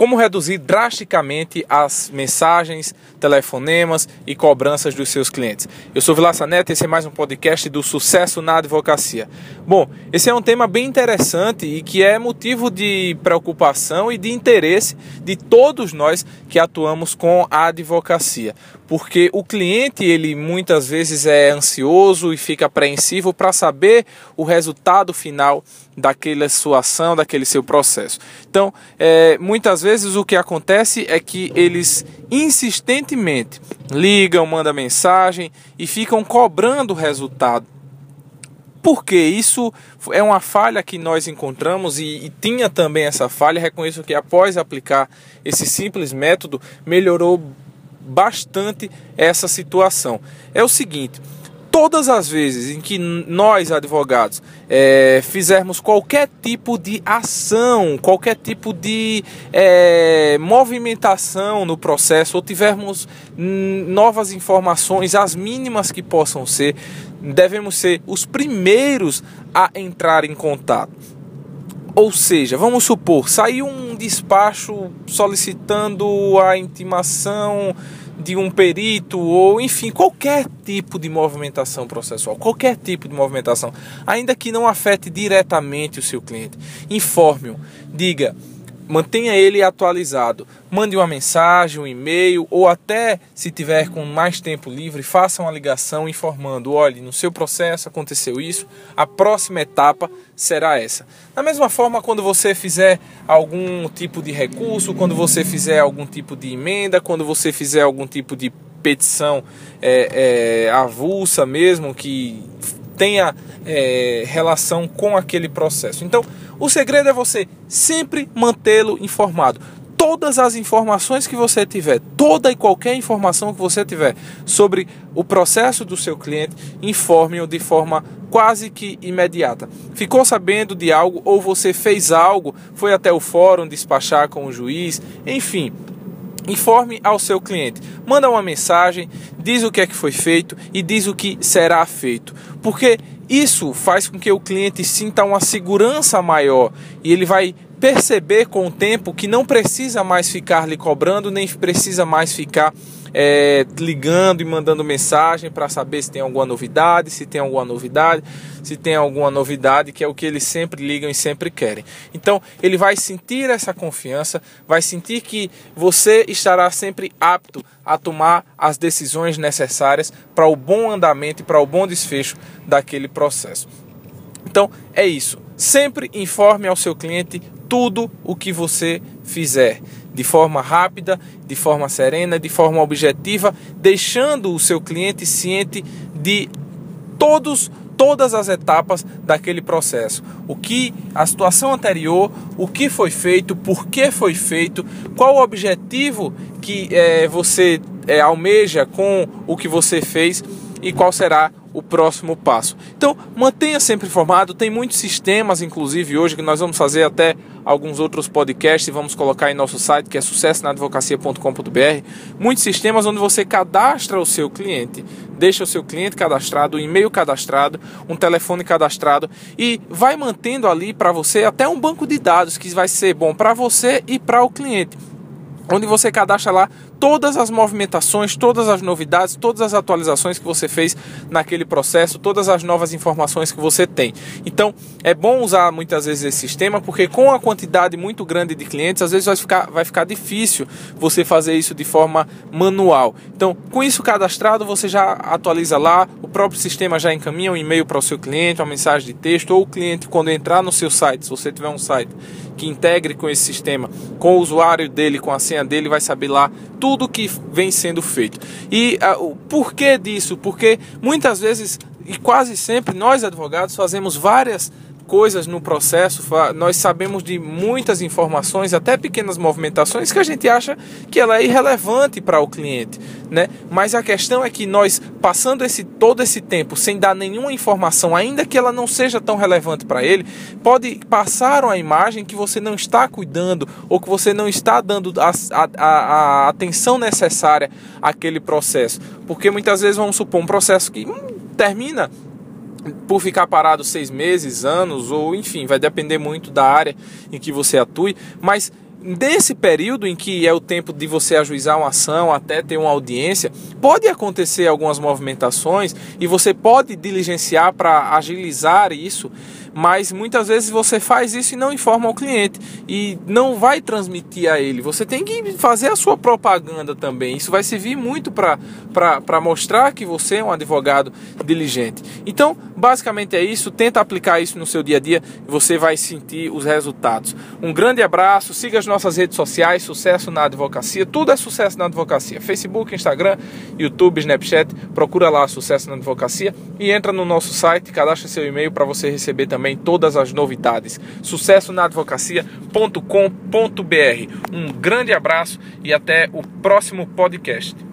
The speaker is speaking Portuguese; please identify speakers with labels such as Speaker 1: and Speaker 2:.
Speaker 1: como reduzir drasticamente as mensagens, telefonemas e cobranças dos seus clientes. Eu sou Vilaça Neto e esse é mais um podcast do Sucesso na Advocacia. Bom, esse é um tema bem interessante e que é motivo de preocupação e de interesse de todos nós que atuamos com a advocacia, porque o cliente ele muitas vezes é ansioso e fica apreensivo para saber o resultado final daquela sua ação, daquele seu processo. Então, é, muitas vezes o que acontece é que eles insistentemente ligam, mandam mensagem e ficam cobrando o resultado. Porque isso é uma falha que nós encontramos e, e, tinha também essa falha. Reconheço que após aplicar esse simples método, melhorou bastante essa situação. É o seguinte: todas as vezes em que nós, advogados, é, fizermos qualquer tipo de ação, qualquer tipo de é, movimentação no processo, ou tivermos novas informações, as mínimas que possam ser, devemos ser os primeiros a entrar em contato. Ou seja, vamos supor, saiu um despacho solicitando a intimação de um perito ou enfim qualquer tipo de movimentação processual, qualquer tipo de movimentação, ainda que não afete diretamente o seu cliente, informe-o, diga mantenha ele atualizado. Mande uma mensagem, um e-mail ou até se tiver com mais tempo livre, faça uma ligação informando: olhe, no seu processo aconteceu isso, a próxima etapa será essa. Da mesma forma, quando você fizer algum tipo de recurso, quando você fizer algum tipo de emenda, quando você fizer algum tipo de petição é, é, avulsa mesmo, que tenha é, relação com aquele processo. Então, o segredo é você sempre mantê-lo informado. Todas as informações que você tiver, toda e qualquer informação que você tiver sobre o processo do seu cliente, informe-o de forma quase que imediata. Ficou sabendo de algo ou você fez algo, foi até o fórum despachar com o juiz, enfim, Informe ao seu cliente, manda uma mensagem, diz o que é que foi feito e diz o que será feito, porque isso faz com que o cliente sinta uma segurança maior e ele vai perceber com o tempo que não precisa mais ficar lhe cobrando, nem precisa mais ficar é, ligando e mandando mensagem para saber se tem alguma novidade, se tem alguma novidade, se tem alguma novidade, que é o que eles sempre ligam e sempre querem. Então, ele vai sentir essa confiança, vai sentir que você estará sempre apto a tomar as decisões necessárias para o bom andamento e para o bom desfecho daquele processo. Então, é isso. Sempre informe ao seu cliente tudo o que você fizer de forma rápida, de forma serena, de forma objetiva, deixando o seu cliente ciente de todos todas as etapas daquele processo. O que a situação anterior, o que foi feito, por que foi feito, qual o objetivo que é, você é, almeja com o que você fez e qual será o próximo passo. Então, mantenha sempre informado. Tem muitos sistemas, inclusive hoje, que nós vamos fazer até alguns outros podcasts e vamos colocar em nosso site, que é sucessonaadvocacia.com.br. Muitos sistemas onde você cadastra o seu cliente, deixa o seu cliente cadastrado, um e-mail cadastrado, um telefone cadastrado e vai mantendo ali para você até um banco de dados que vai ser bom para você e para o cliente onde você cadastra lá todas as movimentações, todas as novidades, todas as atualizações que você fez naquele processo, todas as novas informações que você tem. Então, é bom usar muitas vezes esse sistema, porque com a quantidade muito grande de clientes, às vezes vai ficar, vai ficar difícil você fazer isso de forma manual. Então, com isso cadastrado, você já atualiza lá, o próprio sistema já encaminha um e-mail para o seu cliente, uma mensagem de texto, ou o cliente, quando entrar no seu site, se você tiver um site que integre com esse sistema, com o usuário dele, com a senha dele, vai saber lá tudo que vem sendo feito. E uh, o porquê disso? Porque muitas vezes e quase sempre nós advogados fazemos várias coisas no processo, nós sabemos de muitas informações, até pequenas movimentações, que a gente acha que ela é irrelevante para o cliente, né? Mas a questão é que nós, passando esse, todo esse tempo sem dar nenhuma informação, ainda que ela não seja tão relevante para ele, pode passar uma imagem que você não está cuidando ou que você não está dando a, a, a atenção necessária àquele processo. Porque muitas vezes, vamos supor, um processo que hum, termina por ficar parado seis meses, anos, ou enfim, vai depender muito da área em que você atue, mas nesse período em que é o tempo de você ajuizar uma ação até ter uma audiência, pode acontecer algumas movimentações e você pode diligenciar para agilizar isso mas muitas vezes você faz isso e não informa o cliente e não vai transmitir a ele. Você tem que fazer a sua propaganda também. Isso vai servir muito para mostrar que você é um advogado diligente. Então, basicamente é isso. Tenta aplicar isso no seu dia a dia e você vai sentir os resultados. Um grande abraço. Siga as nossas redes sociais. Sucesso na advocacia. Tudo é sucesso na advocacia. Facebook, Instagram, YouTube, Snapchat. Procura lá Sucesso na Advocacia e entra no nosso site. Cadastre seu e-mail para você receber também também todas as novidades. Sucesso na advocacia.com.br. Um grande abraço e até o próximo podcast.